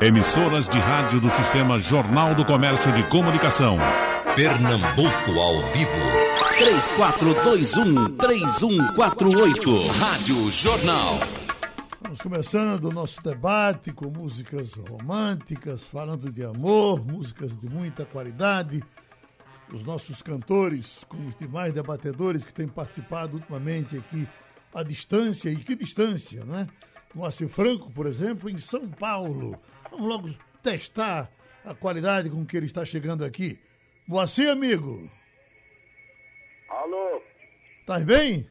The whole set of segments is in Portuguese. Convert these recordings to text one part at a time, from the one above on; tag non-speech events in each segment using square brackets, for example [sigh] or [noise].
Emissoras de rádio do Sistema Jornal do Comércio de Comunicação. Pernambuco ao vivo. 3421-3148. Rádio Jornal. Estamos começando o nosso debate com músicas românticas, falando de amor, músicas de muita qualidade. Os nossos cantores, com os demais debatedores que têm participado ultimamente aqui à distância, e que distância, né? Moacir Franco, por exemplo, em São Paulo. Vamos logo testar a qualidade com que ele está chegando aqui. Moacir, amigo. Alô? Tá bem?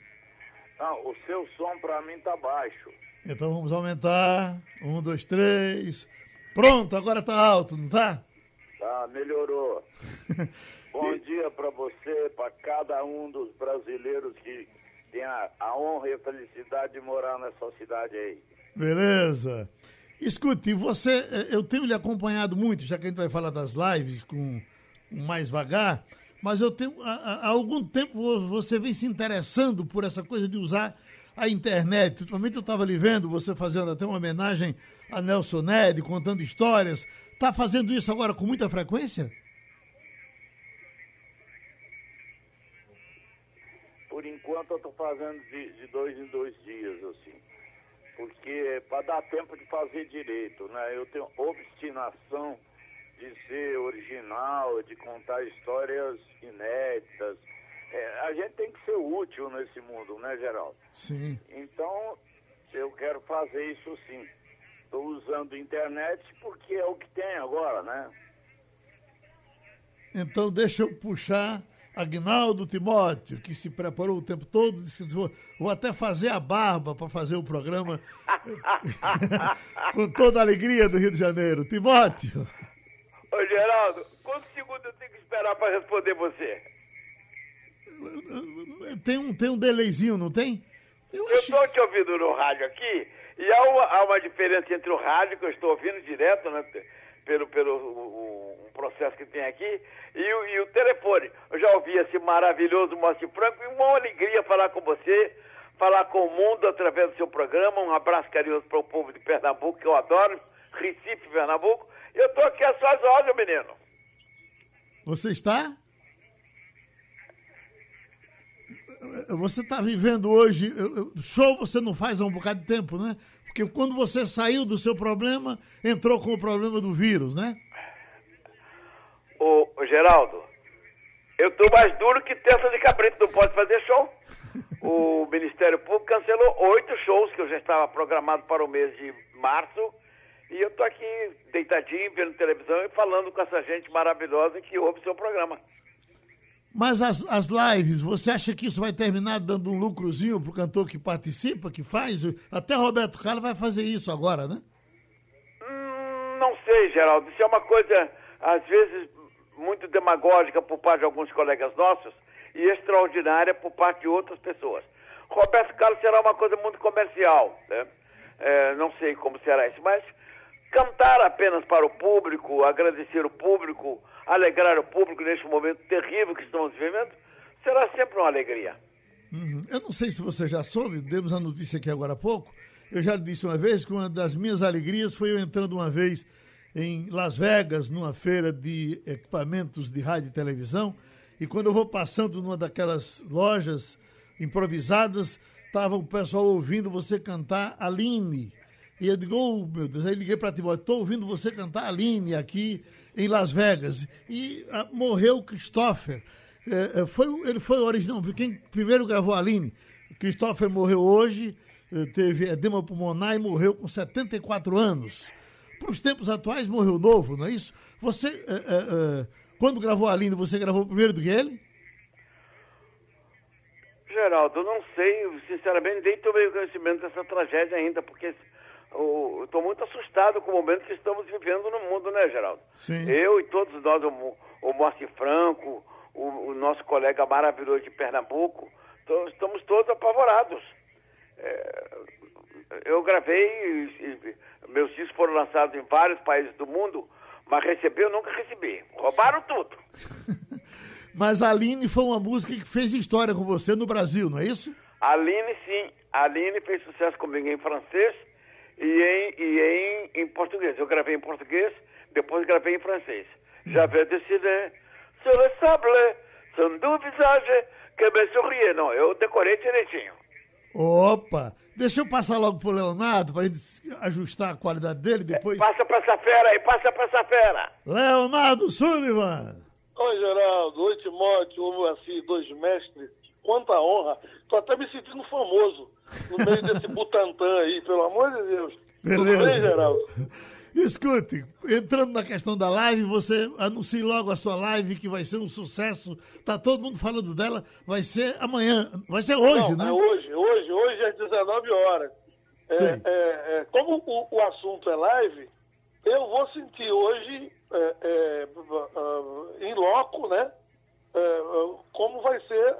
Não, o seu som pra mim tá baixo. Então vamos aumentar. Um, dois, três. Pronto, agora tá alto, não tá? Tá, melhorou. [laughs] Bom dia pra você, pra cada um dos brasileiros que tem a, a honra e a felicidade de morar nessa cidade aí. Beleza. Escute, você, eh, eu tenho lhe acompanhado muito, já que a gente vai falar das lives com mais vagar, mas eu tenho, há, há algum tempo você vem se interessando por essa coisa de usar a internet. Ultimamente eu estava lhe vendo você fazendo até uma homenagem a Nelson Ned, contando histórias. Está fazendo isso agora com muita frequência? Por enquanto eu tô fazendo de, de dois em dois dias, assim. Porque para dar tempo de fazer direito, né? Eu tenho obstinação de ser original, de contar histórias inéditas. É, a gente tem que ser útil nesse mundo, né, Geraldo? Sim. Então, eu quero fazer isso sim. Estou usando a internet porque é o que tem agora, né? Então deixa eu puxar Agnaldo Timóteo, que se preparou o tempo todo, disse que vou, vou até fazer a barba para fazer o programa [laughs] com toda a alegria do Rio de Janeiro. Timóteo. Ô, Geraldo, quantos segundos eu tenho que esperar para responder você? Tem um, tem um delayzinho, não tem? Eu estou te ouvindo no rádio aqui, e há uma, há uma diferença entre o rádio, que eu estou ouvindo direto, né, pelo, pelo o processo que tem aqui, e e o telefone. Eu já ouvi esse maravilhoso Moacir Franco, e uma alegria falar com você, falar com o mundo através do seu programa. Um abraço carinhoso para o povo de Pernambuco, que eu adoro, Recife, Pernambuco. Eu estou aqui às suas ordens, menino. Você está? Você está vivendo hoje. Show você não faz há um bocado de tempo, né? Porque quando você saiu do seu problema, entrou com o problema do vírus, né? Ô, ô Geraldo, eu estou mais duro que testa de cabrito, não pode fazer show. O [laughs] Ministério Público cancelou oito shows que eu já estava programado para o mês de março. E eu estou aqui deitadinho, vendo televisão e falando com essa gente maravilhosa que ouve seu programa. Mas as, as lives, você acha que isso vai terminar dando um lucrozinho pro cantor que participa, que faz? Até Roberto Carlos vai fazer isso agora, né? Hum, não sei, Geraldo. Isso é uma coisa, às vezes, muito demagógica por parte de alguns colegas nossos e extraordinária por parte de outras pessoas. Roberto Carlos será uma coisa muito comercial, né? É, não sei como será isso, mas cantar apenas para o público, agradecer o público, alegrar o público neste momento terrível que estamos vivendo, será sempre uma alegria. Uhum. Eu não sei se você já soube, demos a notícia aqui agora há pouco. Eu já disse uma vez que uma das minhas alegrias foi eu entrando uma vez em Las Vegas, numa feira de equipamentos de rádio e televisão, e quando eu vou passando numa daquelas lojas improvisadas, estava o pessoal ouvindo você cantar Aline. E eu digo, oh, meu Deus, aí liguei para Timóteo, estou ouvindo você cantar Aline aqui em Las Vegas. E ah, morreu Christopher. É, foi, ele foi o original, quem primeiro gravou a Aline. Christopher morreu hoje, teve edema pulmonar e morreu com 74 anos. Para os tempos atuais, morreu novo, não é isso? Você, é, é, quando gravou a Aline, você gravou primeiro do que ele? Geraldo, eu não sei, sinceramente, nem tomei conhecimento dessa tragédia ainda, porque eu estou muito assustado com o momento que estamos vivendo no mundo, né, Geraldo? Sim. Eu e todos nós, o, o Moacir Franco, o, o, nosso colega maravilhoso de Pernambuco, to, estamos todos apavorados. É, eu gravei, meus discos foram lançados em vários países do mundo, mas receber eu nunca recebi. Roubaram tudo. [laughs] mas a Aline foi uma música que fez história com você no Brasil, não é isso? A Aline, sim. A Aline fez sucesso comigo em francês e, em, e em, em português. Eu gravei em português, depois gravei em francês. J'avais décidé sur le sable, sans du visage, que me souriait. Não, eu decorei direitinho. Opa! Deixa eu passar logo pro Leonardo para gente ajustar a qualidade dele depois. Passa pra essa fera aí, passa pra essa fera. Leonardo Sullivan! Oi, Geraldo. Oi, Timóteo. Oi, assim, dois mestres. Quanta honra. Tô até me sentindo famoso no meio desse [laughs] Butantã aí, pelo amor de Deus. Tudo bem, Beleza. Geraldo? Escute, entrando na questão da live, você anuncie logo a sua live que vai ser um sucesso. Tá todo mundo falando dela. Vai ser amanhã, vai ser hoje, Não, né? É hoje, hoje, hoje às 19 horas. É, é, é, como o, o assunto é live, eu vou sentir hoje, é, é, ah, em loco, né? É, como vai ser,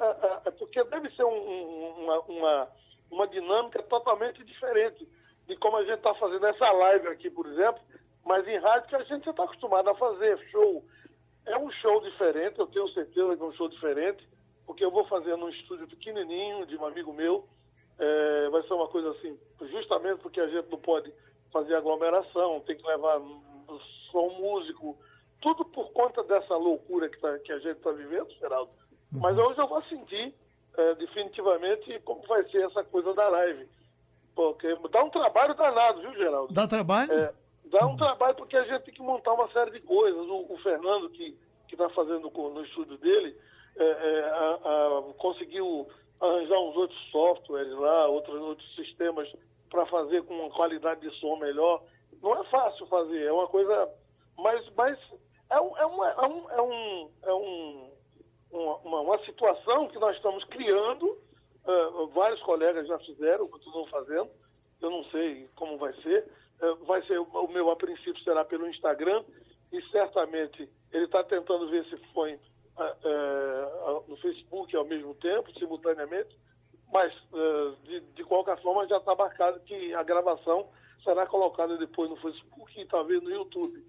porque deve ser um- uma, uma, uma dinâmica totalmente diferente de como a gente está fazendo essa live aqui, por exemplo, mas em rádio que a gente já está acostumado a fazer, show. É um show diferente, eu tenho certeza que é um show diferente, porque eu vou fazer num estúdio pequenininho de um amigo meu. É, vai ser uma coisa assim, justamente porque a gente não pode fazer aglomeração, tem que levar som músico, tudo por conta dessa loucura que, tá- que a gente está vivendo, Geraldo. Mas hoje eu vou sentir é, definitivamente como vai ser essa coisa da live. Porque dá um trabalho danado, viu, Geraldo? Dá trabalho? É, dá um trabalho porque a gente tem que montar uma série de coisas. O, o Fernando, que está fazendo no estúdio dele, é, é, a- a- conseguiu arranjar uns outros softwares lá, outros, outros sistemas para fazer com uma qualidade de som melhor. Não é fácil fazer, é uma coisa. Mas, mas é, um, é, uma, é, um, é, um, é um- uma, uma situação que nós estamos criando. Eh, vários colegas já fizeram, continuam fazendo. Eu não sei como vai ser. Eh, vai ser o meu a princípio será pelo Instagram e certamente ele está tentando ver se foi eh, ah, no Facebook ao mesmo tempo, simultaneamente. Mas eh, de, de qualquer forma já está marcado que a gravação será colocada depois no Facebook e talvez no YouTube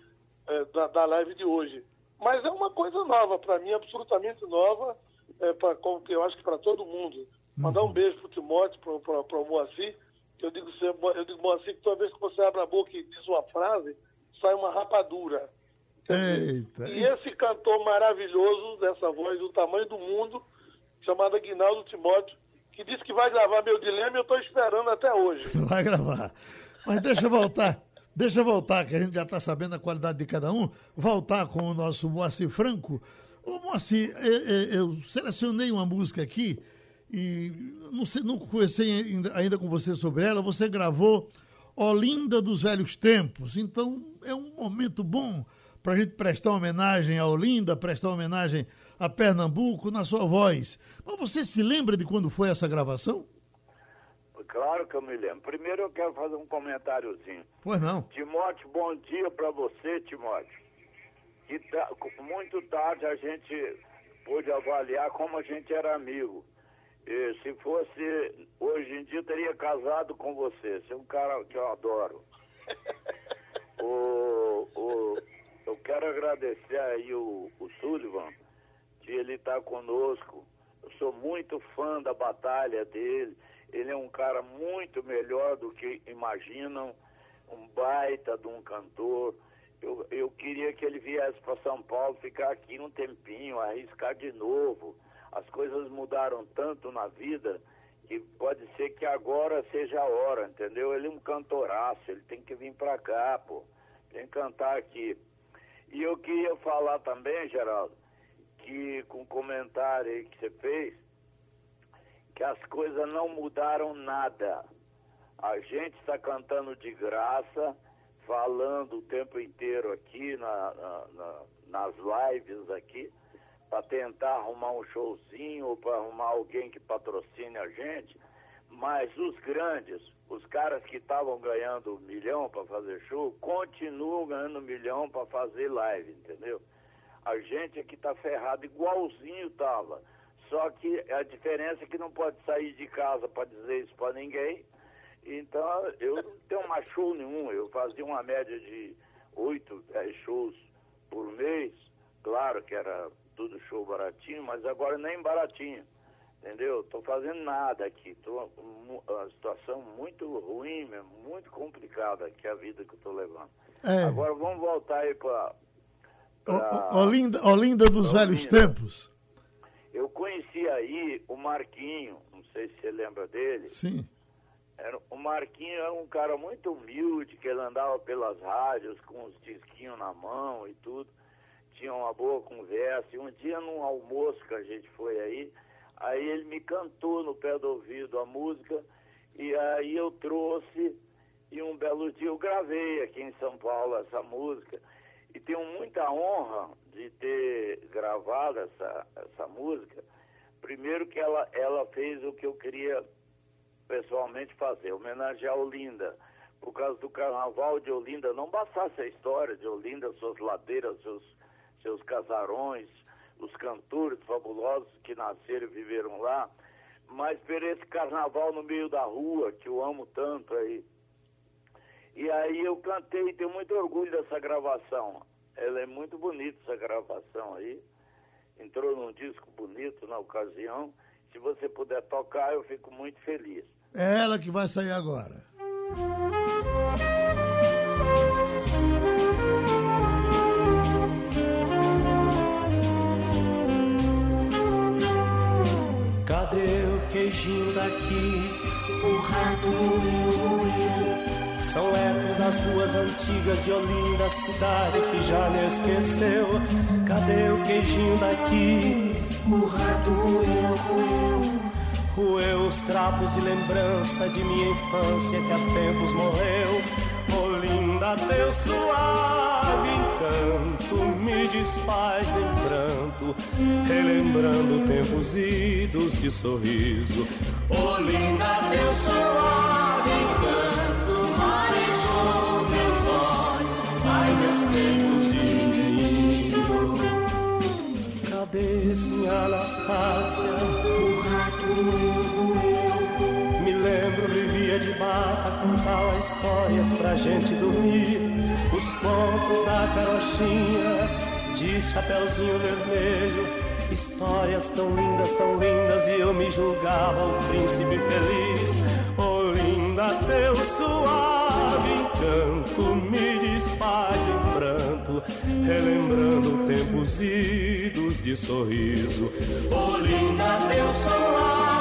eh, da, da live de hoje. Mas é uma coisa nova para mim, absolutamente nova, é, pra, como eu acho que para todo mundo. Mandar um beijo pro Timóteo, pro, pro, pro Moacir, que eu digo eu digo, Moacir, que toda vez que você abre a boca e diz uma frase, sai uma rapadura. Eita. E esse cantor maravilhoso, dessa voz do tamanho do mundo, chamado Aguinaldo Timóteo, que disse que vai gravar meu dilema e eu estou esperando até hoje. [laughs] Vai gravar. Mas deixa eu voltar. Deixa eu voltar, que a gente já está sabendo a qualidade de cada um. Voltar com o nosso Moacir Franco. Ô, Moacir, é, eu selecionei uma música aqui e não, sei, não conversei ainda, ainda com você sobre ela. Você gravou Olinda dos Velhos Tempos. Então é um momento bom para a gente prestar homenagem a Olinda, prestar homenagem a Pernambuco na sua voz. Mas você se lembra de quando foi essa gravação? Claro que eu me lembro. Primeiro eu quero fazer um comentáriozinho. Pois não. Timóteo, bom dia para você, Timóteo. Muito tarde a gente pôde avaliar como a gente era amigo. E se fosse hoje em dia, eu teria casado com você. Você é um cara que eu adoro. [laughs] o, o, eu quero agradecer aí o, o Sullivan, que ele está conosco. Eu sou muito fã da batalha dele. Ele é um cara muito melhor do que imaginam, um baita de um cantor. Eu, eu queria que ele viesse para São Paulo, ficar aqui um tempinho, arriscar de novo. As coisas mudaram tanto na vida que pode ser que agora seja a hora, entendeu? Ele é um cantoraço, ele tem que vir para cá, pô. Tem que cantar aqui. E eu queria falar também, Geraldo, que com o comentário aí que você fez, que as coisas não mudaram nada. A gente está cantando de graça, falando o tempo inteiro aqui na, na- na- nas lives aqui, para tentar arrumar um showzinho ou para arrumar alguém que patrocine a gente. Mas os grandes, os caras que estavam ganhando um milhão para fazer show, continuam ganhando um milhão para fazer live, entendeu? A gente aqui tá ferrado igualzinho tava. Só que a diferença é que não pode sair de casa para dizer isso para ninguém. Então eu não tenho mais show nenhum. Eu fazia uma média de oito, dez shows por mês. Claro que era tudo show baratinho, mas agora nem baratinho. Entendeu? Estou fazendo nada aqui. Tô uma situação muito ruim, mesmo, muito complicada que é a vida que eu estou levando. É. Agora vamos voltar aí para. Olinda, Olinda dos Olinda. velhos tempos. Eu conheci aí o Marquinho, não sei se você lembra dele. Sim. Era, o Marquinho era um cara muito humilde, que ele andava pelas rádios com os disquinhos na mão e tudo. Tinha uma boa conversa. E um dia, num almoço que a gente foi aí, Aí ele me cantou no pé do ouvido a música e aí eu trouxe e um belo dia eu gravei aqui em São Paulo essa música e tenho muita honra de ter gravado essa, essa música. Primeiro que ela, ela fez o que eu queria pessoalmente fazer, homenagear Olinda. Por causa do carnaval de Olinda, não bastasse a história de Olinda, suas ladeiras, seus, seus casarões, os cantores fabulosos que nasceram e viveram lá, mas ver esse carnaval no meio da rua, que eu amo tanto aí. E aí eu cantei, tenho muito orgulho dessa gravação. Ela é muito bonita, essa gravação aí. Entrou num disco bonito na ocasião. Se você puder tocar, eu fico muito feliz. É ela que vai sair agora. Queijinho daqui, o rato eu, São ecos das ruas antigas de Olinda, cidade que já me esqueceu. Cadê o queijinho daqui? O rato eu, Roeu os trapos de lembrança de minha infância que há tempos morreu. Olinda, teu suave encanto me desfaz em pranto, relembrando tempos idos de sorriso. Olinda, teu suave encanto marejou meus olhos, ai meus tempos de menino. Cadê, sim, Anastácia? O rato de bata, contava histórias pra gente dormir. Os contos da carochinha, de chapeuzinho vermelho. Histórias tão lindas, tão lindas, e eu me julgava o príncipe feliz. Oh, linda, teu suave encanto me desfaz em pranto, relembrando tempos idos de sorriso. Oh, linda, teu suave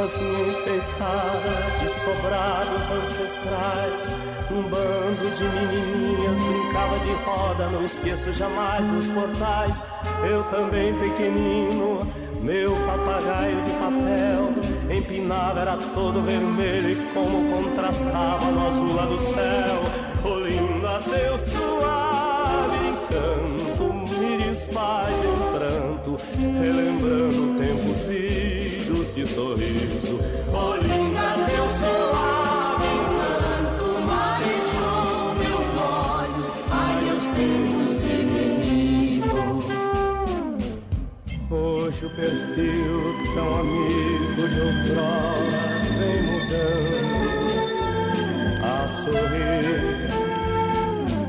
A ruazinha enfeitada de sobrados ancestrais, um bando de menininhas brincava de roda, não esqueço jamais nos portais. Eu também pequenino, meu papagaio de papel empinava, era todo vermelho e como contrastava no azul lá do céu. Oh, linda, teu suave encanto me desfaz em pranto, relembrando de sorriso. Oh, linda, teu suave encanto meus olhos, ai, meus tempos de menino. Hoje o perfil tão amigo de outrora vem mudando a sorrir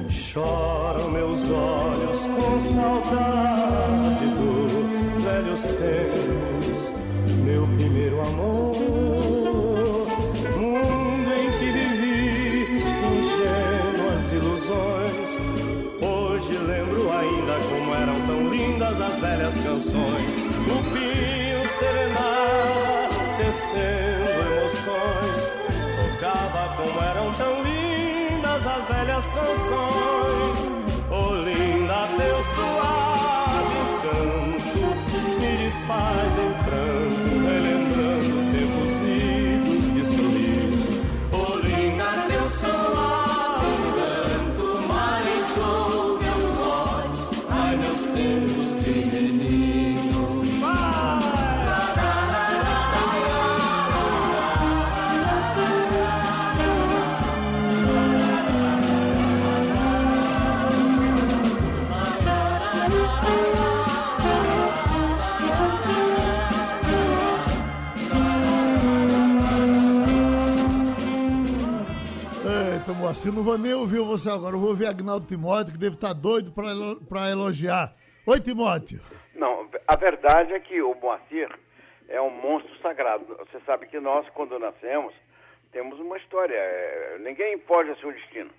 Choram meus olhos com saudade canções. O serenar, tecendo emoções. Tocava como eram tão lindas as velhas canções. Oh, linda, teu suave canto me desfaz Moacir, não vou nem ouvir você agora. Eu vou ouvir Agnaldo Timóteo, que deve estar doido para elogiar. Oi, Timóteo. Não, a verdade é que o Moacir é um monstro sagrado. Você sabe que nós, quando nascemos, temos uma história. É, ninguém foge ao seu destino.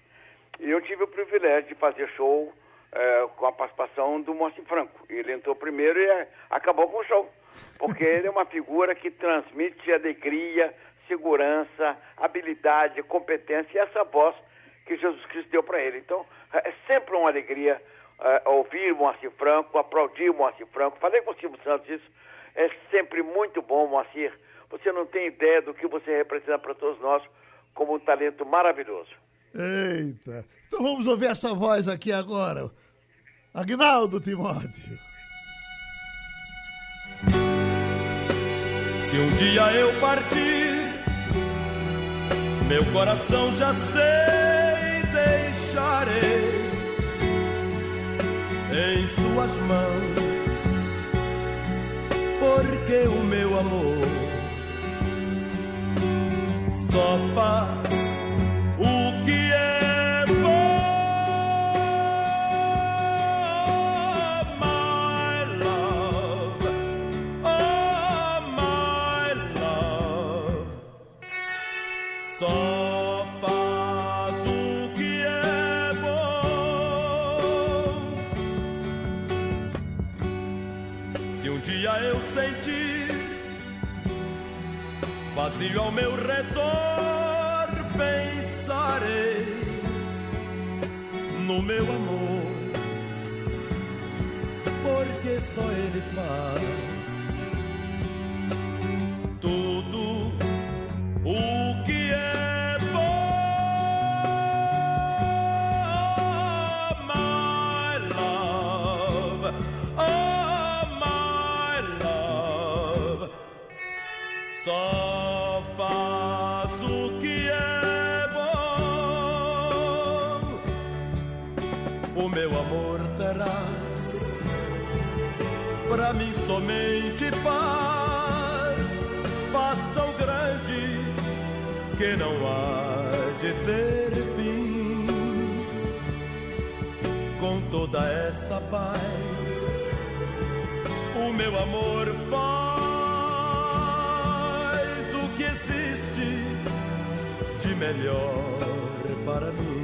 E eu tive o privilégio de fazer show é, com a participação do Moacir Franco. Ele entrou primeiro e é, acabou com o show. Porque ele é uma figura que transmite alegria, segurança, habilidade, competência e essa voz que Jesus Cristo deu para ele. Então, é sempre uma alegria uh, ouvir o Moacir Franco, aplaudir o Moacir Franco. Falei com o Silvio Santos isso. É sempre muito bom, Moacir. Você não tem ideia do que você representa para todos nós como um talento maravilhoso. Eita! Então vamos ouvir essa voz aqui agora. Agnaldo Timóteo. Se um dia eu partir, meu coração já sei deixarei em suas mãos, porque o meu amor só faz vazio ao meu redor, pensarei no meu amor, porque só ele faz que não há de ter fim. Com toda essa paz, o meu amor faz o que existe de melhor para mim.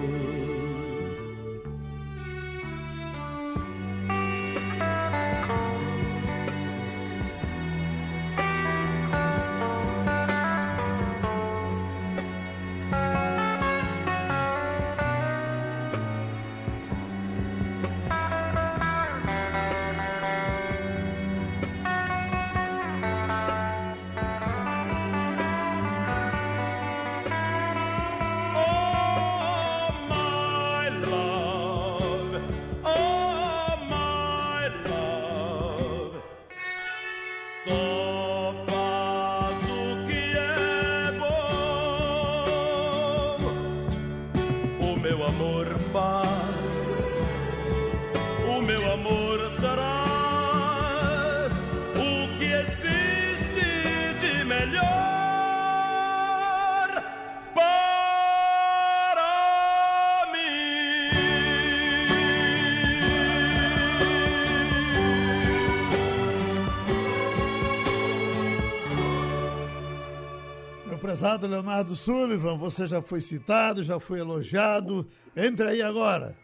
Prezado Leonardo Sullivan, você já foi citado, já foi elogiado. Entre aí agora.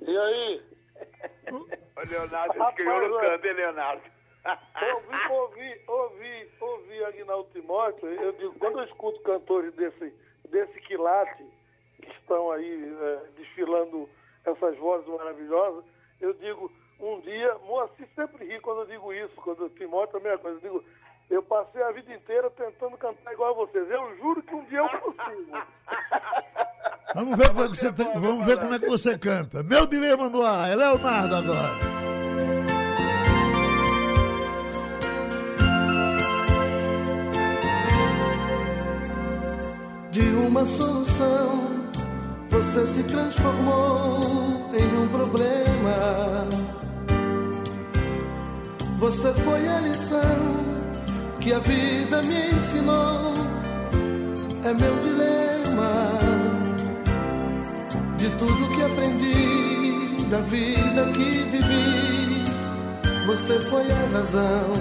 E aí? O Leonardo Rapaz, criou no canto, hein, Leonardo? Ouvi, ouvi, ouvi, ouvi Aguinaldo Timóteo, eu digo, quando eu escuto cantores desse, desse quilate, que estão aí eh, desfilando essas vozes maravilhosas, eu digo, um dia, Moacir sempre ri quando eu digo isso, quando o Timóteo é a mesma coisa, eu digo, eu passei a vida inteira tentando cantar igual a vocês, eu juro que um dia eu consigo. [laughs] Vamos ver como é que você, tem- vamos ver como é que você canta. Meu dilema no ar, é Leonardo agora. De uma solução, você se transformou em um problema. Você foi a lição que a vida me ensinou. É meu dilema. de tudo que aprendi, da vida que vivi. Você foi a razão.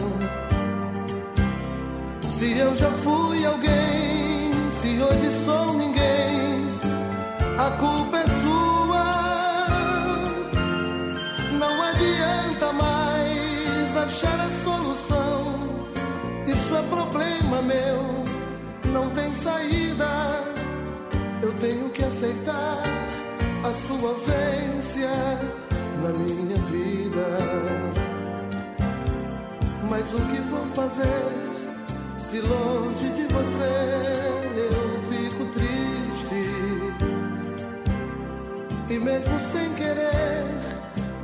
Se eu já fui alguém, se hoje sou problema meu, não tem saída. Eu tenho que aceitar a sua ausência na minha vida. Mas o que vou fazer se longe de você eu fico triste? E mesmo sem querer,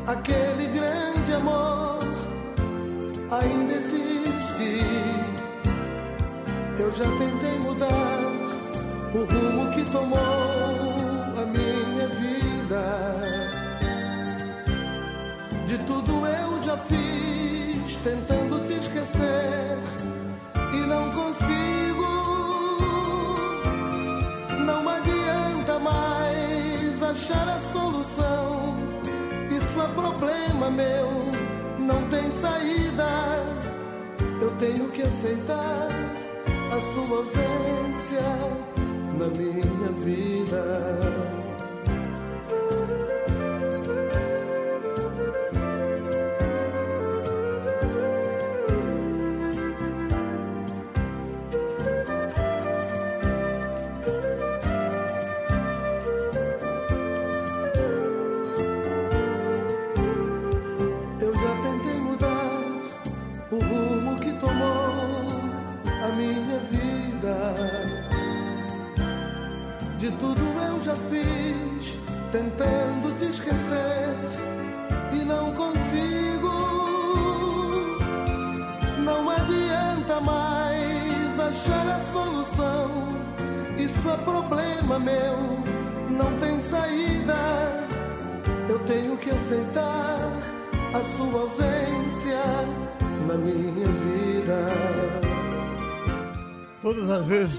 aquele grande amor ainda existe. Eu já tentei mudar o rumo que tomou a minha vida. De tudo eu já fiz, tentando te esquecer e não consigo. Não adianta mais achar a solução. Isso é problema meu, não tem saída. Eu tenho que aceitar a sua ausência na minha vida.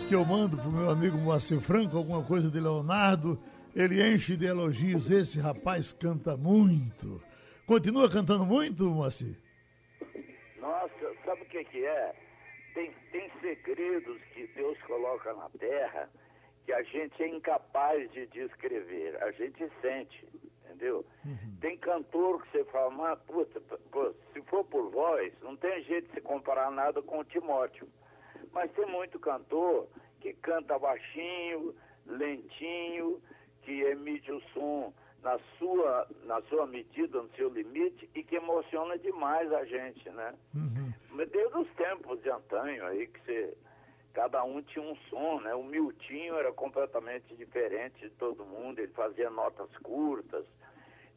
Que eu mando pro meu amigo Moacir Franco alguma coisa de Leonardo, ele enche de elogios. Esse rapaz canta muito. Continua cantando muito, Moacir? Nossa, sabe o que, que é? Tem, tem segredos que Deus coloca na terra que a gente é incapaz de descrever. A gente sente, entendeu? Tem cantor que você fala, mas, puta, se for por voz, não tem jeito de se comparar nada com o Timóteo. Mas tem muito cantor que canta baixinho, lentinho, que emite o som na sua, na sua medida, no seu limite e que emociona demais a gente, né? Mas Desde os tempos de antanho aí que você, cada um tinha um som, né? O Miltinho era completamente diferente de todo mundo, ele fazia notas curtas,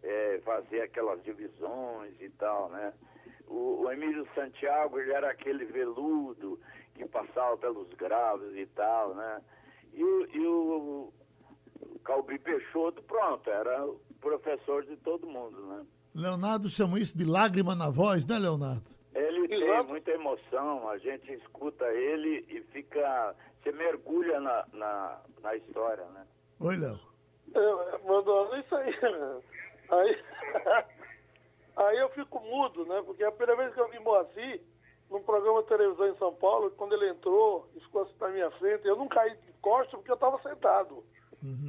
eh, fazia aquelas divisões e tal, né? O, o Emílio Santiago, ele era aquele veludo que passava pelos graves e tal, né? E, o- e o Calbi Peixoto, pronto, era o professor de todo mundo, né? Leonardo chama isso de lágrima na voz, né, Leonardo? Ele tem muita emoção, a gente escuta ele e fica. Você mergulha na, na, na história, né? Oi, Léo. É, Mandou isso aí. né? Aí, [laughs] aí eu fico mudo, né? Porque a primeira vez que eu vi Moacir, num programa de televisão em São Paulo, quando ele entrou e ficou assim na minha frente, eu não caí de costas porque eu estava sentado.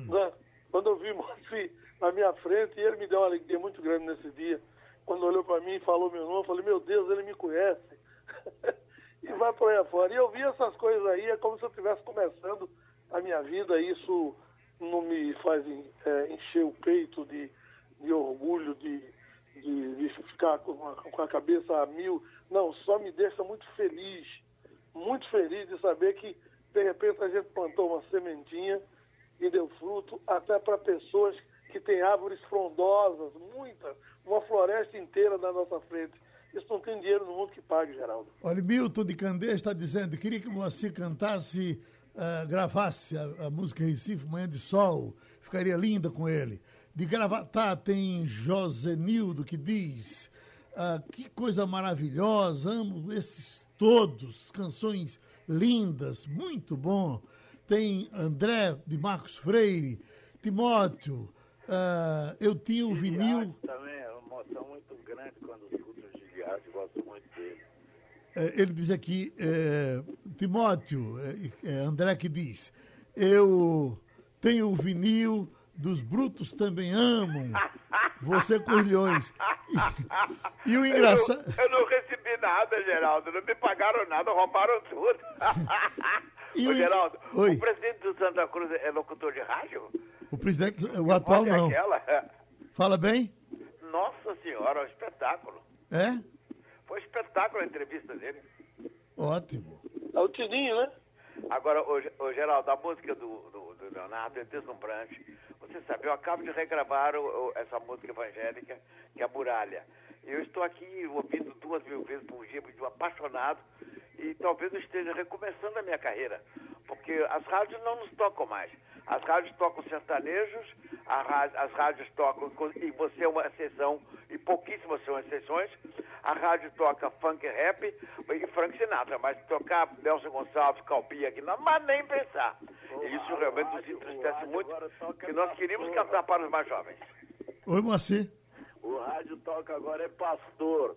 Né? Quando eu vi [laughs] Moacir na minha frente, e ele me deu uma alegria muito grande nesse dia. Quando olhou para mim e falou meu nome, eu falei, meu Deus, ele me conhece. [laughs] e vai por aí afora. E eu vi essas coisas aí, é como se eu estivesse começando a minha vida, e isso não me faz é, encher o peito de, de orgulho, de, de, de ficar com a, com a cabeça a mil. Não, só me deixa muito feliz, muito feliz de saber que, de repente, a gente plantou uma sementinha e deu fruto até para pessoas que têm árvores frondosas, muitas, uma floresta inteira na nossa frente. Isso não tem dinheiro no mundo que pague, Geraldo. Olha, Milton de Candeias está dizendo, queria que Moacir cantasse, ah, gravasse a, a música Recife, Manhã de Sol, ficaria linda com ele. De Gravatá tem Josenildo que diz, ah, que coisa maravilhosa, amo esses todos, canções lindas, muito bom. Tem André de Marcos Freire, Timóteo, ah, eu tinha o vinil. Também é uma emoção muito grande quando escuto o Giliard, gosto muito dele. Eh, ele diz aqui, eh, Timóteo, eh, eh, André que diz, eu tenho o vinil dos brutos também amam, você Corlhões. E, e o engraçado... Eu, eu, não recebi nada, Geraldo, não me pagaram nada, roubaram tudo. E Ô, o- Geraldo, Oi. o presidente do Santa Cruz é locutor de rádio? O presidente, o atual não. aquela. Fala bem? Nossa senhora, um espetáculo. É? Foi um espetáculo a entrevista dele. Ótimo. É o Tininho, né? Agora, Ge- ô, Geraldo, a música do, do, do Leonardo é deslumbrante. Você sabe, eu acabo de regravar o- o- essa música evangélica, que é a Muralha. Eu estou aqui ouvindo duas mil vezes por dia, um apaixonado, e talvez eu esteja recomeçando a minha carreira, porque as rádios não nos tocam mais. As rádios tocam sertanejos, a ra- as rádios tocam, e você é uma exceção, e pouquíssimas são exceções. A rádio toca funk rap e Frank Sinatra, mas tocar Nelson Gonçalves, Calpia aqui, não, mas nem pensar. E isso realmente nos entristece muito, que nós queríamos cantar para os mais jovens. Oi, Moacir. O rádio toca agora é pastor.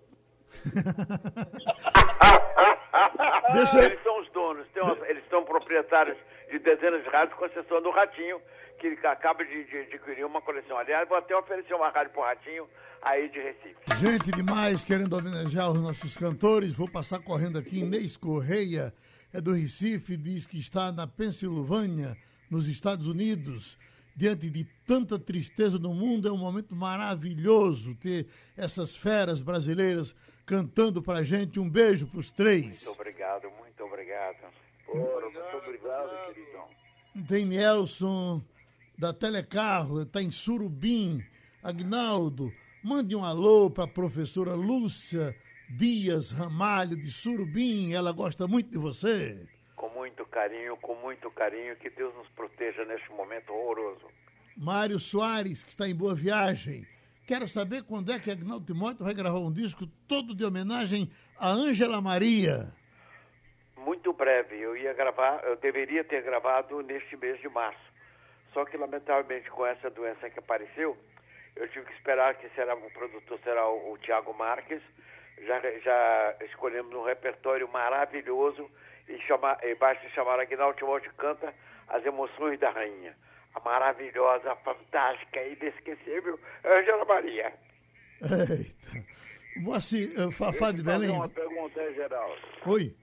[laughs] Deixa eu- Eles são os donos, tem uma- eles são proprietários de dezenas de rádios, com exceção do Ratinho, que acaba de, de adquirir uma coleção. Aliás, vou até oferecer uma rádio pro Ratinho aí de Recife. Gente demais querendo homenagear os nossos cantores. Vou passar correndo aqui. Inês Correia é do Recife, diz que está na Pensilvânia, nos Estados Unidos. Diante de tanta tristeza no mundo, é um momento maravilhoso ter essas feras brasileiras cantando pra gente. Um beijo pros três. Muito obrigado, muito obrigado. Ora, muito obrigado, queridão. Tem Nelson da Telecarro, está em Surubim. Agnaldo, mande um alô para a professora Lúcia Dias Ramalho de Surubim. Ela gosta muito de você. Com muito carinho, com muito carinho, que Deus nos proteja neste momento horroroso. Mário Soares, que está em Boa Viagem. Quero saber quando é que Agnaldo Timóteo vai gravar um disco todo de homenagem a Ângela Maria. Muito breve, eu ia gravar, eu deveria ter gravado neste mês de março. Só que, lamentavelmente, com essa doença que apareceu, eu tive que esperar que será, o produtor será o, o Tiago Marques. Já, já escolhemos um repertório maravilhoso e, chama, e basta chamar Aguinaldo Timóteo canta As Emoções da Rainha. A maravilhosa, fantástica, inesquecível Ângela Maria. Eita. Moacir, eh, Fafá de Belém. uma pergunta Geraldo. Oi.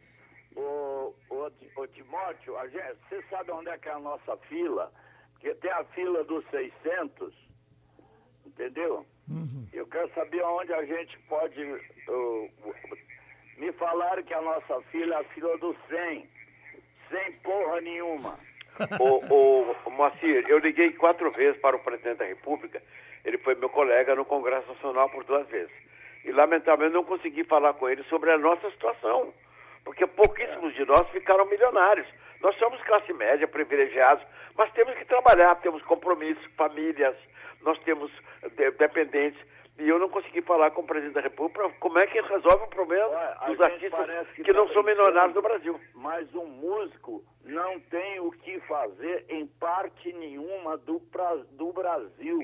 Ô, ô, Ti- ô, Timóteo, a gente- você sabe onde é que é a nossa fila? Porque tem a fila dos 600, entendeu? Eu quero saber onde a gente pode... ô, me falaram que a nossa fila é a fila dos 100. Sem porra nenhuma. o, o, o Moacir, eu liguei quatro vezes para o presidente da República. Ele foi meu colega no Congresso Nacional por duas vezes. E, lamentavelmente, não consegui falar com ele sobre a nossa situação. Porque pouquíssimos de nós ficaram milionários. Nós somos classe média, privilegiados, mas temos que trabalhar, temos compromissos, famílias, nós temos de- dependentes. E eu não consegui falar com o presidente da República como é que resolve o problema Olha, dos artistas que, que não tá são milionários no Brasil. Mas um músico não tem o que fazer em parte nenhuma do, pra- do Brasil.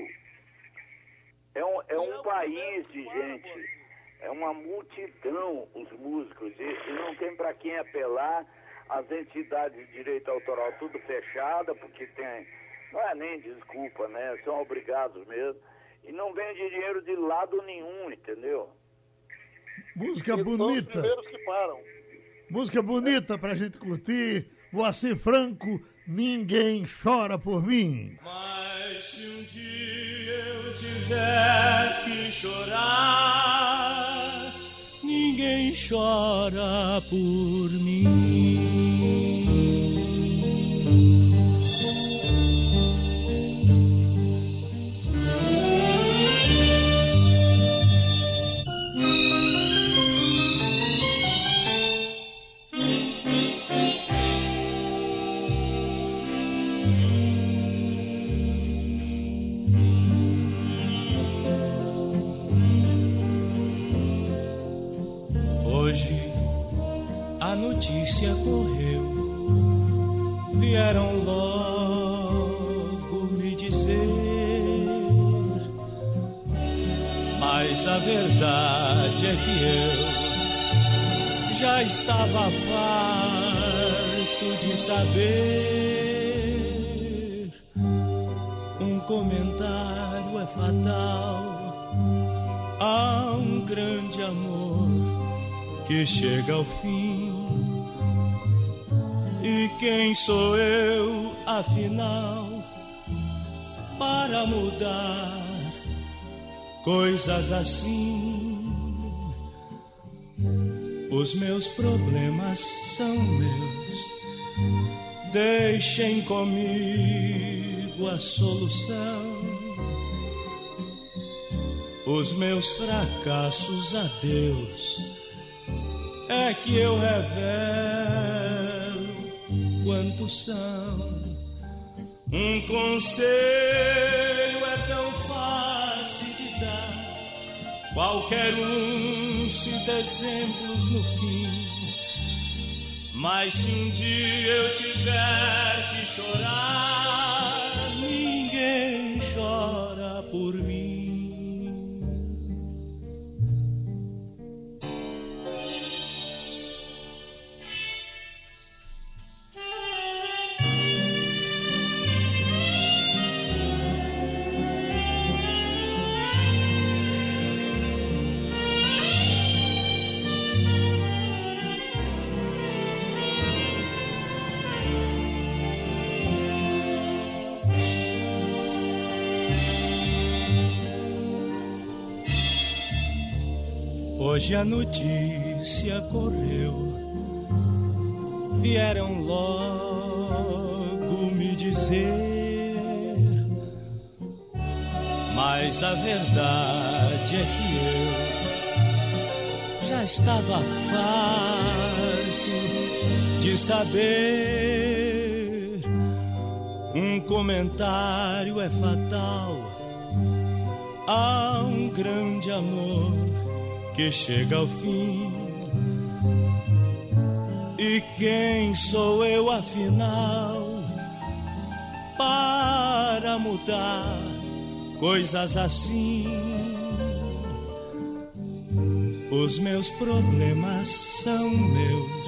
É um, é um país de gente. É uma multidão os músicos. E, e não tem para quem apelar. As entidades de direito autoral tudo fechada, porque tem. Não é nem desculpa, né? São obrigados mesmo. E não vende dinheiro de lado nenhum, entendeu? Música Eles são os bonita. primeiros que param. Música bonita pra gente curtir. Moacir Franco, Ninguém Chora por Mim. Mas se um dia eu tiver que chorar, ninguém chora por mim. A notícia correu, vieram logo me dizer Mas a verdade é que eu já estava farto de saber. Um comentário é fatal a um grande amor que chega ao fim. E quem sou eu, afinal, para mudar coisas assim? Os meus problemas são meus, deixem comigo a solução. Os meus fracassos a Deus é que eu revelo quantos são. Um conselho é tão fácil de dar, qualquer um cita exemplos no fim. Mas se um dia eu tiver que chorar, ninguém chora por mim. Hoje a notícia correu, vieram logo me dizer, mas a verdade é que eu já estava farto de saber. Um comentário é fatal a um grande amor que chega ao fim. E quem sou eu afinal para mudar coisas assim? Os meus problemas são meus,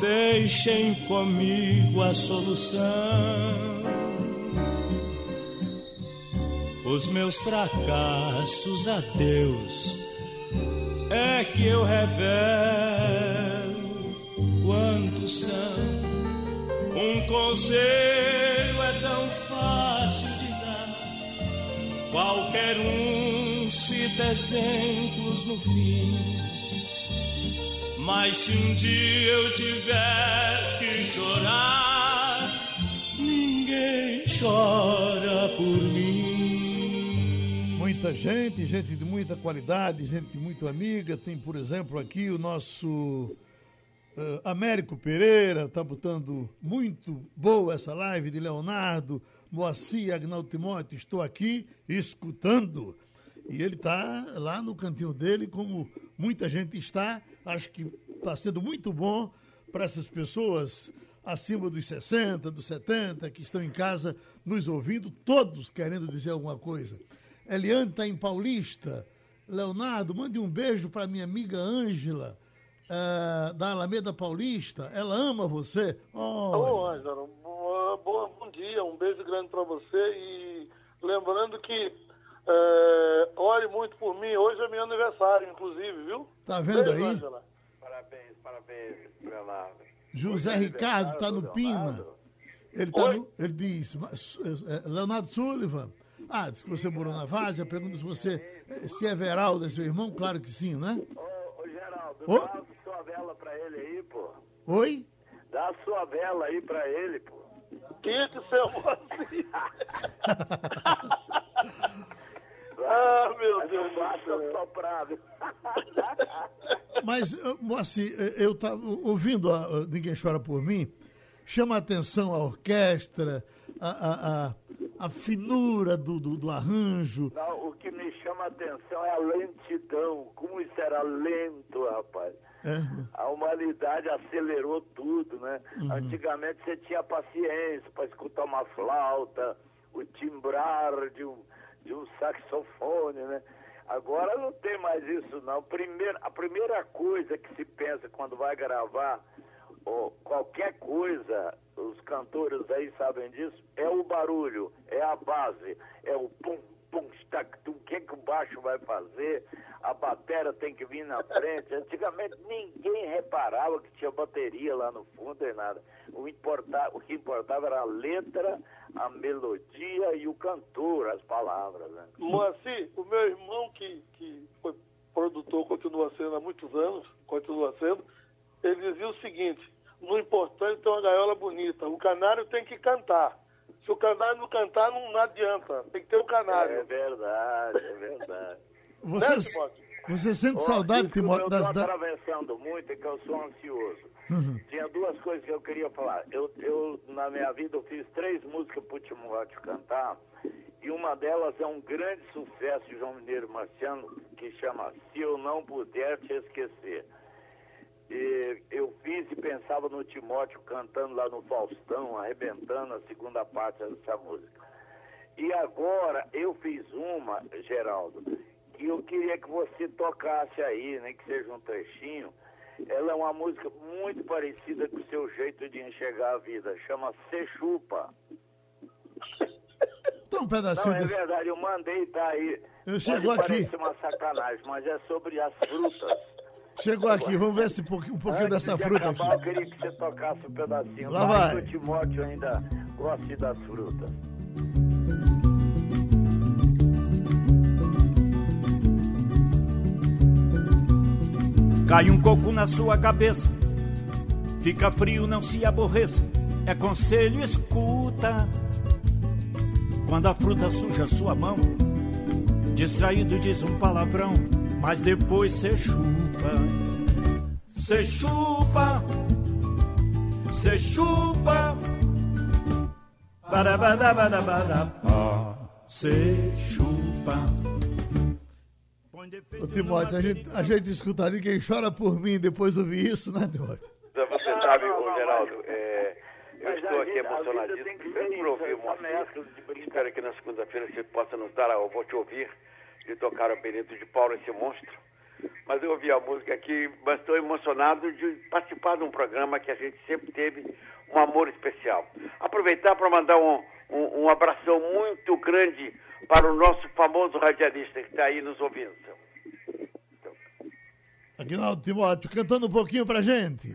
deixem comigo a solução. Os meus fracassos a Deus é que eu revelo quantos são. Um conselho é tão fácil de dar, qualquer um cita exemplos no fim. Mas se um dia eu tiver que chorar, ninguém chora por mim muita gente, gente de muita qualidade, gente muito amiga. Tem, por exemplo, aqui o nosso uh, Américo Pereira, está botando muito boa essa live de Leonardo, Moacir, Agnaldo Timóteo. Estou aqui escutando. E ele está lá no cantinho dele, como muita gente está. Acho que está sendo muito bom para essas pessoas acima dos 60, dos 70, que estão em casa nos ouvindo, todos querendo dizer alguma coisa. Eliane está em Paulista. Leonardo, mande um beijo para minha amiga Ângela, uh, da Alameda Paulista. Ela ama você. Alô, Ângela. Bom, bom dia, um beijo grande para você. E lembrando que é, ore muito por mim. Hoje é meu aniversário, inclusive, viu? Tá vendo beijo, aí? Ângela. Parabéns, parabéns, Leonardo. José Ricardo está no Pina. Ele, tá no, ele diz, Leonardo Sullivan. Ah, diz que você morou na Várzea, pergunta se você se é Veraldo é seu irmão, claro que sim, né? Ô, ô Geraldo, Ô? dá a sua vela pra ele aí, pô. Oi? Dá a sua vela aí pra ele, pô. Que que seu assim? [laughs] ah, meu Deus do soprado. Mas, eh, Moacir, eh, eu estava ouvindo a, a Ninguém Chora Por Mim, chama a atenção a orquestra, a, a, a, a finura do, do, do arranjo. Não, o que me chama a atenção é a lentidão. Como isso era lento, rapaz. É. A humanidade acelerou tudo, né? Uhum. Antigamente você tinha paciência para escutar uma flauta, o timbrar de um, de um saxofone, né? Agora não tem mais isso não. Primeiro, a primeira coisa que se pensa quando vai gravar ou qualquer coisa, os cantores aí sabem disso, é o barulho, é a base, é o pum, pum, stac, tum, o que, que o baixo vai fazer, a bateria tem que vir na frente. Antigamente ninguém reparava que tinha bateria lá no fundo e nada. O, importa, o que importava era a letra, a melodia e o cantor, as palavras. Né? Moacir, o meu irmão que, que foi produtor, continua sendo há muitos anos, continua sendo, ele dizia o seguinte, no importante ter uma gaiola bonita. O canário tem que cantar. Se o canário não cantar, não, não adianta. Tem que ter o canário. É verdade, é verdade. [laughs] Você, Né, você sente Ô, saudade, Timóteo, Eu estou da... atravessando muito e que eu sou ansioso. Uhum. Tinha duas coisas que eu queria falar. Eu, eu, na minha vida, eu fiz três músicas para o Timóteo cantar. E uma delas é um grande sucesso de João Mineiro Marciano, que chama Se Eu Não Puder Te Esquecer. E eu fiz e pensava no Timóteo cantando lá no Faustão, arrebentando a segunda parte dessa música. E agora eu fiz uma, Geraldo, que eu queria que você tocasse aí, nem que seja um trechinho. Ela é uma música muito parecida com o seu jeito de enxergar a vida. Chama Se Chupa. Então, um Não, pedacinho é desse... verdade, eu mandei, tá aí. Eu Pode chegou aqui. parecer uma sacanagem, mas é sobre as frutas. Chegou aqui, vamos ver se um pouquinho, Antes dessa de fruta acabar, aqui. Eu queria que você tocasse um pedacinho. Lá mais vai. O Timóteo ainda goste das frutas. Cai um coco na sua cabeça, fica frio, não se aborreça. É conselho, escuta. Quando a fruta suja sua mão, distraído diz um palavrão, mas depois cê chupa. Cê chupa, cê chupa. Barabadabadabadabá, cê chupa. Ô, Timóteo, a gente, a gente escuta ninguém chora por mim depois de ouvir isso, né, Timóteo? Você sabe, ô Geraldo, é, eu estou aqui emocionadíssimo. Primeiro por ouvir. Espero que na segunda-feira você possa nos dar, a- eu vou te ouvir, de tocar o Benito de Paulo, esse monstro. Mas eu ouvi a música aqui, mas estou emocionado de participar de um programa que a gente sempre teve um amor especial. Aproveitar para mandar um, um, um abração muito grande para o nosso famoso radialista que está aí nos ouvindo. Aguinaldo Timóteo, cantando um pouquinho pra gente.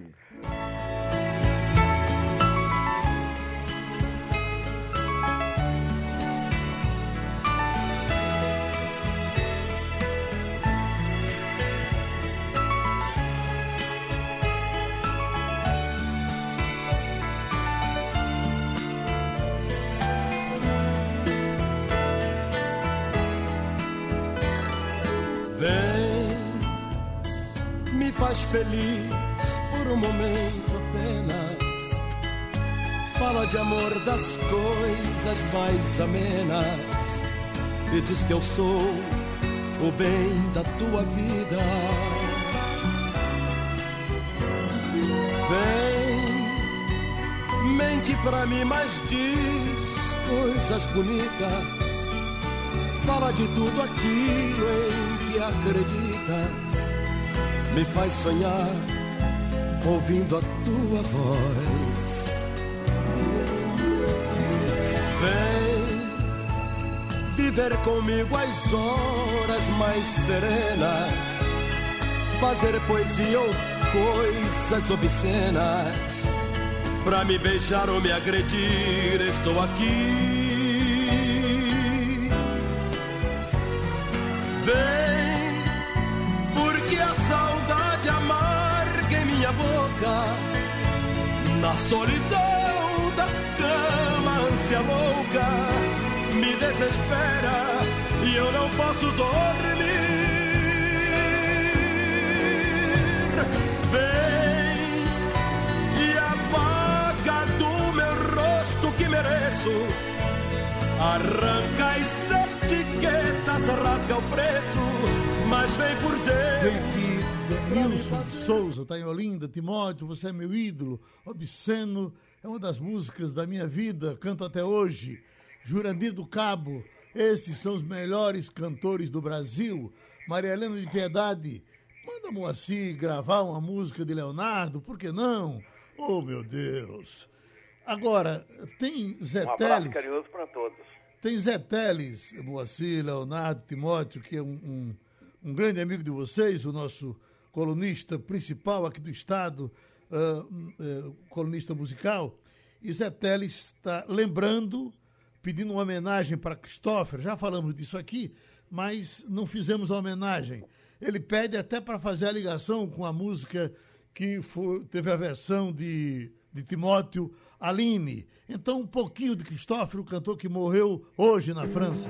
Feliz por um momento apenas. Fala de amor das coisas mais amenas e diz que eu sou o bem da tua vida. Vem, mente pra mim, mas diz coisas bonitas. Fala de tudo aquilo em que acreditas. Me faz sonhar ouvindo a tua voz. Vem viver comigo as horas mais serenas. Fazer poesia ou coisas obscenas. Pra me beijar ou me agredir, estou aqui. Na solidão da cama, ânsia louca, me desespera e eu não posso dormir. Vem e apaga do meu rosto que mereço, arranca as etiquetas, rasga o preço, mas vem por Deus. Denilson Souza, tá em Olinda, Timóteo, você é meu ídolo. Obsceno é uma das músicas da minha vida, canto até hoje. Jurandir do Cabo, Esses são os melhores cantores do Brasil. Maria Helena de Piedade, manda Moacir gravar uma música de Leonardo, por que não? Oh, meu Deus. Agora, tem Zé Um Teles. carinhoso para todos. Tem Zé Teles, Moacir, Leonardo, Timóteo, que é um, um, um grande amigo de vocês, o nosso colunista principal aqui do Estado, ah, eh, colunista musical. E Zé Teles está lembrando, pedindo uma homenagem para Christopher. Já falamos disso aqui, mas não fizemos a homenagem. Ele pede até para fazer a ligação com a música que foi- teve a versão de, de Timóteo Aline. Então, um pouquinho de Christopher, o cantor que morreu hoje na França.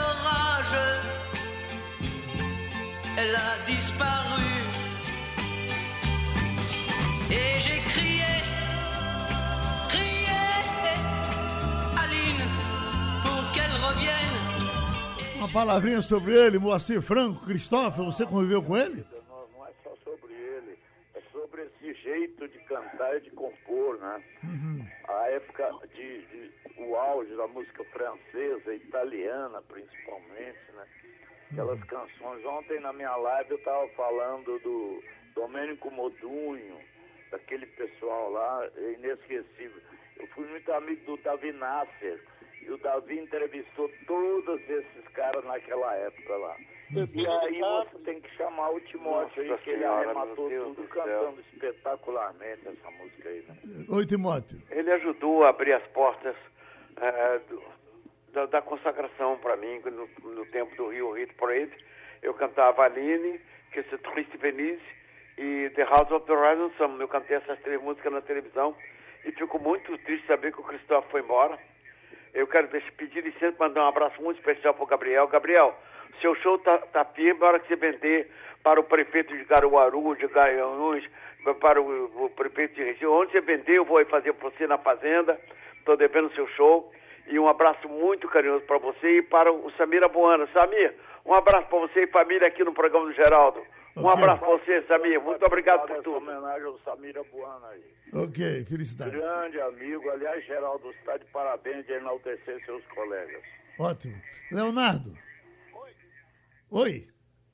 elle a disparu. Et j'ai crié, crié, Aline, pour qu'elle revienne. Uma palavrinha sobre ele, Moacir Franco, Christopher, você conviveu com ele? Não, não é só sobre ele, é sobre esse jeito de cantar e de compor, né? A época de, de- o auge da música francesa, italiana principalmente, né? Aquelas canções. Ontem na minha live eu estava falando do Domênico Modunho, daquele pessoal lá, é inesquecível. Eu fui muito amigo do Davi Nasser, e o Davi entrevistou todos esses caras naquela época lá. E aí você tem que chamar o Timóteo aí, Nossa que ele arrematou tudo cantando espetacularmente essa música aí, né? Oi, Timóteo. Ele ajudou a abrir as portas eh, do- da, da consagração para mim no, no tempo do Rio Hit Parade. Eu cantava Aline, Que se Triste Venise e The House of the Rising Sun. Eu cantei essas três músicas na televisão e fico muito triste saber que o Cristóvão foi embora. Eu quero pedir licença para mandar um abraço muito especial para o Gabriel. Gabriel, seu show tá, tá firme, a hora que você vender para o prefeito de Garuaru, de Garanhuns, para o, o prefeito de região. Onde você vender, eu vou fazer para você na fazenda. Estou devendo seu show. E um abraço muito carinhoso para você e para o Samir Abuana. Samir, um abraço para você e família aqui no programa do Geraldo. Um Ok. abraço para você, Samir. Muito obrigado por tudo. homenagem ao Samir Abuana aí. Ok, felicidade. Grande amigo. Aliás, Geraldo, está de parabéns de enaltecer seus colegas. Ótimo. Leonardo. Oi.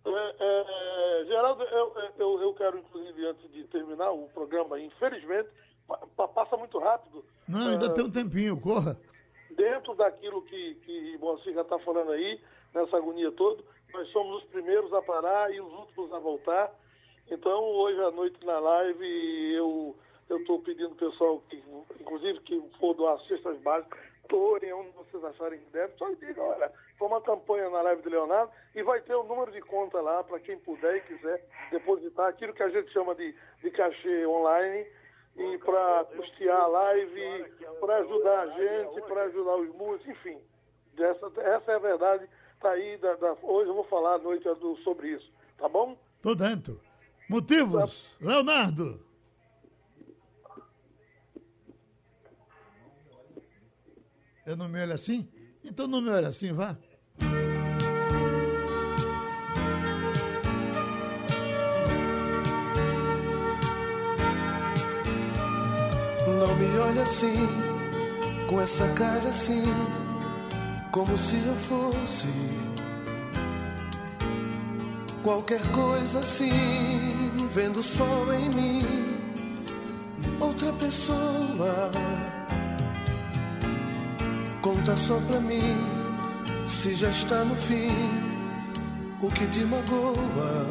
É, é, Geraldo, eu, eu, eu quero, inclusive, antes de terminar o programa, infelizmente, pa- pa- passa muito rápido. Não, ainda É, tem um tempinho, corra. Dentro daquilo que, que Moacir já está falando aí, nessa agonia toda, nós somos os primeiros a parar e os últimos a voltar. Então, hoje à noite na live, eu estou pedindo ao pessoal, que, inclusive, que for doar cestas básicas, doem onde vocês acharem que deve. Só diga, olha, foi uma campanha na live de Leonardo e vai ter o número de conta lá para quem puder e quiser depositar aquilo que a gente chama de, de cachê online e para custear a live, para ajudar a gente, para ajudar os músicos, enfim. Essa, essa é a verdade. Tá aí, da, da- hoje eu vou falar à noite do- sobre isso, tá bom? Tô dentro. Motivos? Leonardo. Eu não me olho assim? Então não me olhe assim, vá. Olhe assim, com essa cara assim, como se eu fosse qualquer coisa assim, vendo só em mim outra pessoa. Conta só pra mim se já está no fim o que te magoa.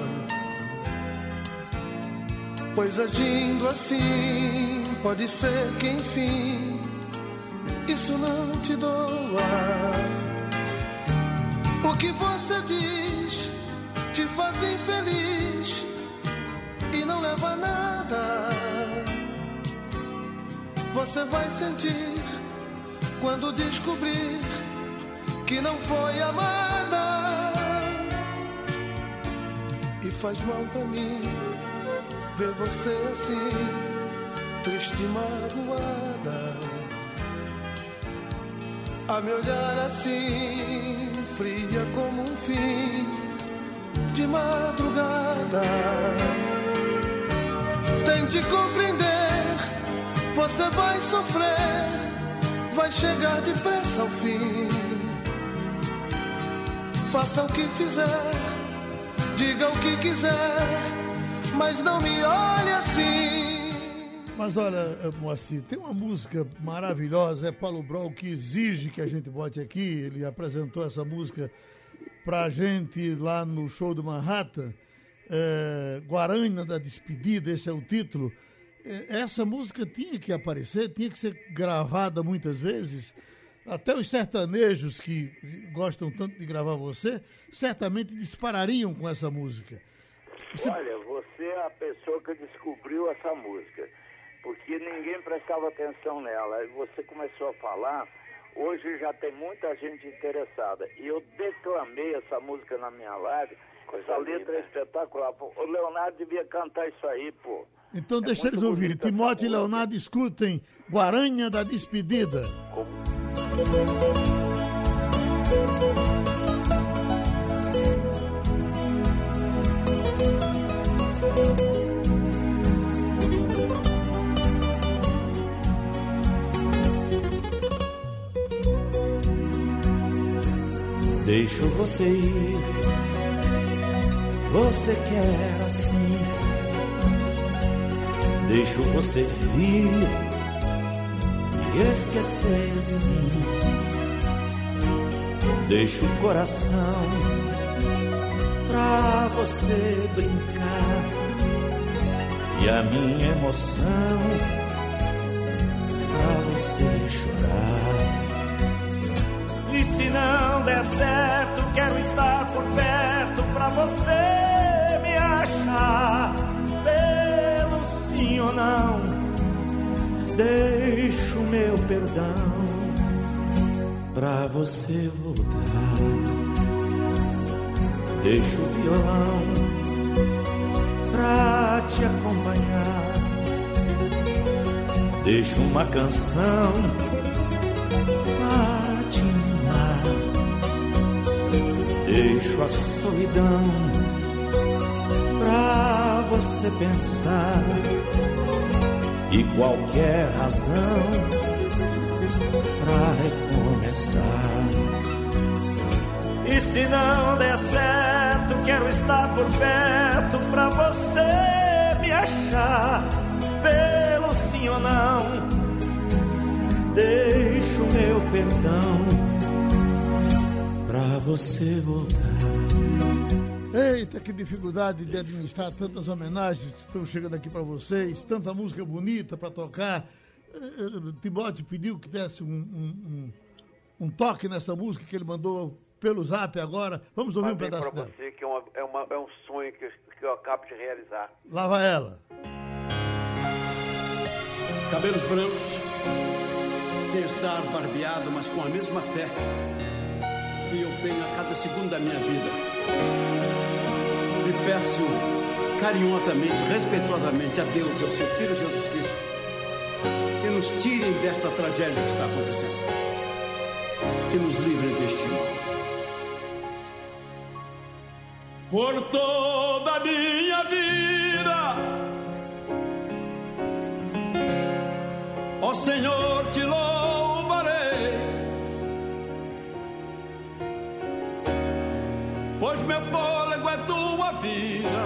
Pois agindo assim, pode ser que enfim isso não te doa. O que você diz te faz infeliz, não leva a nada. Você vai sentir quando descobrir que não foi amada. E faz mal pra mim ver você assim, triste magoada. A me olhar assim, fria como um fim de madrugada. Tente compreender, você vai sofrer, vai chegar depressa ao fim. Faça o que fizer, diga o que quiser, mas não me olhe assim. Mas olha, eh, Moacir, tem uma música maravilhosa, é Paulo Brol que exige que a gente bote aqui. Ele apresentou essa música pra gente lá no show do Manhattan. É, Guaranha da Despedida, esse é o título. É, essa música tinha que aparecer, tinha que ser gravada muitas vezes. Até os sertanejos que gostam tanto de gravar você, certamente disparariam com essa música. Você... Olha, você é a pessoa que descobriu essa música porque ninguém prestava atenção nela. Aí você começou a falar, hoje já tem muita gente interessada. E eu declamei essa música na minha live, essa letra é espetacular. Pô, o Leonardo devia cantar isso aí, pô. Então é deixa eles ouvirem. Timóteo e Leonardo escutem Guaranha da Despedida. Como... Deixo você ir, você quer assim. Deixo você ir e esquecer de mim. Deixo o coração pra você brincar e a minha emoção se não der certo, quero estar por perto pra você me achar. Pelo sim ou não, deixo meu perdão pra você voltar. Deixo o violão pra te acompanhar. Deixo uma canção deixo a solidão pra você pensar e qualquer razão pra recomeçar. E se não der certo, quero estar por perto pra você me achar, pelo sim ou não. Deixo meu perdão você voltar. Eita, que dificuldade de administrar tantas homenagens que estão chegando aqui para vocês, tanta música bonita para tocar. Eh, eh, Timóteo pediu que desse um, um, um, um, toque nessa música que ele mandou pelo zap agora. Vamos ouvir um pedaço dela. você que é, uma, é, uma, é um sonho que, que eu acabo de realizar. Lá vai ela. Cabelos brancos, sem estar barbeado, mas com a mesma fé que eu tenho a cada segundo da minha vida. E peço carinhosamente, respeitosamente a Deus e ao seu Filho Jesus Cristo que nos tirem desta tragédia que está acontecendo, que nos livrem deste mal. Por toda a minha vida, ó Senhor, te louvarei. Pois meu fôlego é tua vida.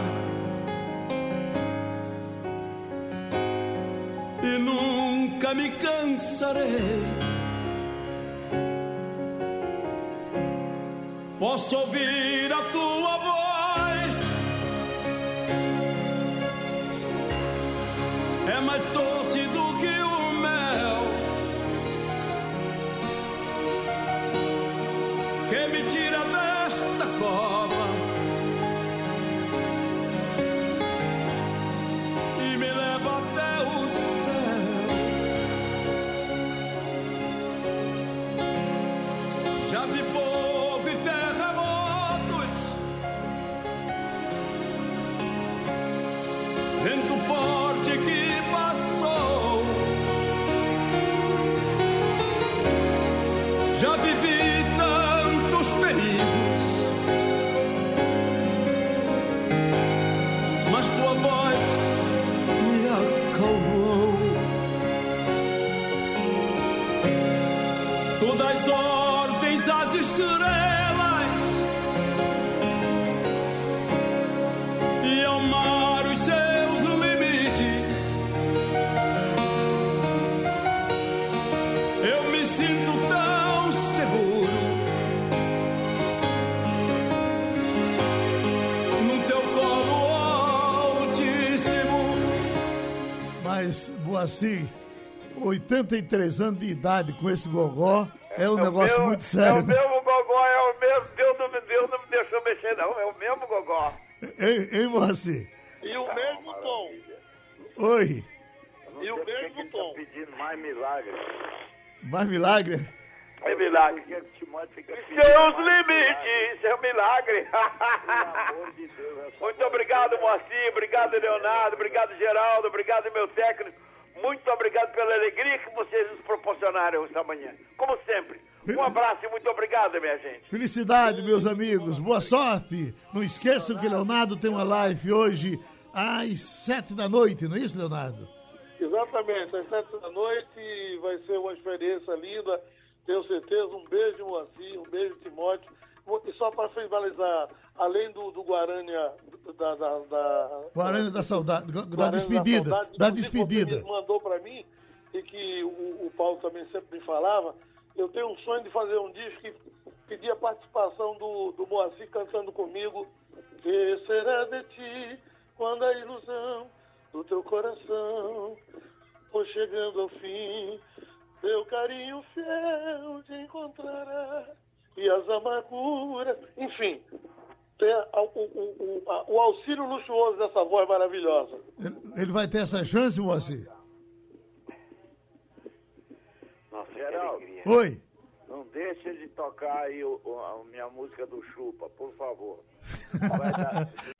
E nunca me cansarei. Posso ouvir a tua voz. É mais doce do que o mel. Que me tira cova e me leva até o céu. Já vi fogo e terremotos, vento forte que passou. Já vivi. Mas, Boacir, 83 anos de idade com esse gogó é um negócio meu- muito sério. É o né? mesmo gogó, é o mesmo. Deus não, me- Deus não me deixou mexer, não. É o mesmo gogó. Hein, hein Boacir? E o mesmo tom. Oi, E o mesmo tom. pedindo mais milagre. mais milagre? É milagre. Porque Timóteo fica Seus limites, é um milagre. Muito obrigado, Moacir. Obrigado, Leonardo. Obrigado, Geraldo. Obrigado, meu técnico. Muito obrigado pela alegria que vocês nos proporcionaram esta manhã. Como sempre. Um abraço e muito obrigado, minha gente. Felicidade, meus amigos. Boa sorte. Não esqueçam que Leonardo tem uma live hoje às sete da noite, não é isso, Leonardo? Exatamente, às sete da noite vai ser uma experiência linda, tenho certeza. Um beijo, Moacir, um beijo, Timóteo. E só para finalizar, além do, do Guarânia, da, da, da, Guarani da saudade, da Guarani despedida, Saudade, da despedida. Você mandou para mim e que o, o Paulo também sempre me falava. Eu tenho um sonho de fazer um disco e pedir a participação do, do Moacir cantando comigo. Que será de ti quando a ilusão do teu coração for chegando ao fim? Teu carinho fiel te encontrará e as amarguras, enfim, ter a- o, o- o- a- o auxílio luxuoso dessa voz maravilhosa. Ele- Ele vai ter essa chance, Moacir? Nossa, Geraldo, Oi. não deixa de tocar aí o- o- a minha música do Chupa, por favor. [laughs]